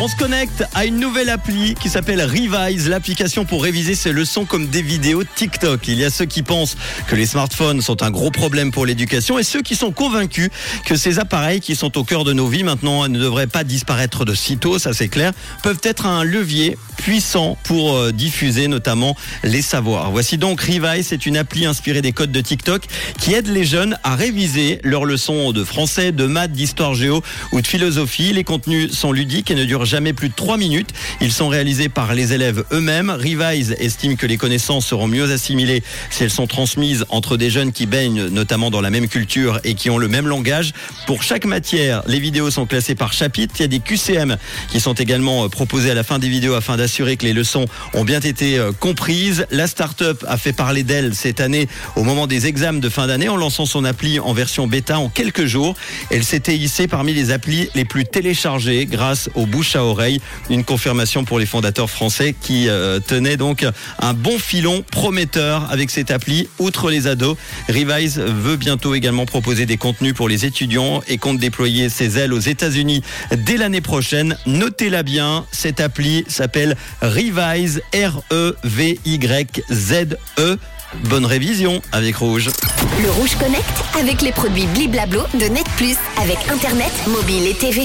On se connecte à une nouvelle appli qui s'appelle Revise, l'application pour réviser ses leçons comme des vidéos TikTok. Il y a ceux qui pensent que les smartphones sont un gros problème pour l'éducation et ceux qui sont convaincus que ces appareils qui sont au cœur de nos vies maintenant ne devraient pas disparaître de sitôt, ça c'est clair, peuvent être un levier puissant pour euh, diffuser notamment les savoirs. Voici donc Revise, c'est une appli inspirée des codes de TikTok qui aide les jeunes à réviser leurs leçons de français, de maths, d'histoire géo ou de philosophie. Les contenus sont ludiques et ne durent jamais plus de 3 minutes. Ils sont réalisés par les élèves eux-mêmes. Revise estime que les connaissances seront mieux assimilées si elles sont transmises entre des jeunes qui baignent notamment dans la même culture et qui ont le même langage. Pour chaque matière, les vidéos sont classées par chapitre. Il y a des QCM qui sont également euh, proposés à la fin des vidéos afin d'assurer que les leçons ont bien été euh, comprises. La start-up a fait parler d'elle cette année au moment des examens de fin d'année en lançant son appli en version bêta en quelques jours. Elle s'était hissée parmi les applis les plus téléchargées grâce aux bouche oreille. Une confirmation pour les fondateurs français qui euh, tenaient donc un bon filon prometteur avec cette appli. Outre les ados, Revise veut bientôt également proposer des contenus pour les étudiants et compte déployer ses ailes aux États-Unis dès l'année prochaine. Notez-la bien, cette appli s'appelle Revise, R-E-V-Y-Z-E. Bonne révision avec Rouge. Le Rouge Connect avec les produits Bliblablo de Net Plus avec Internet, mobile et TV.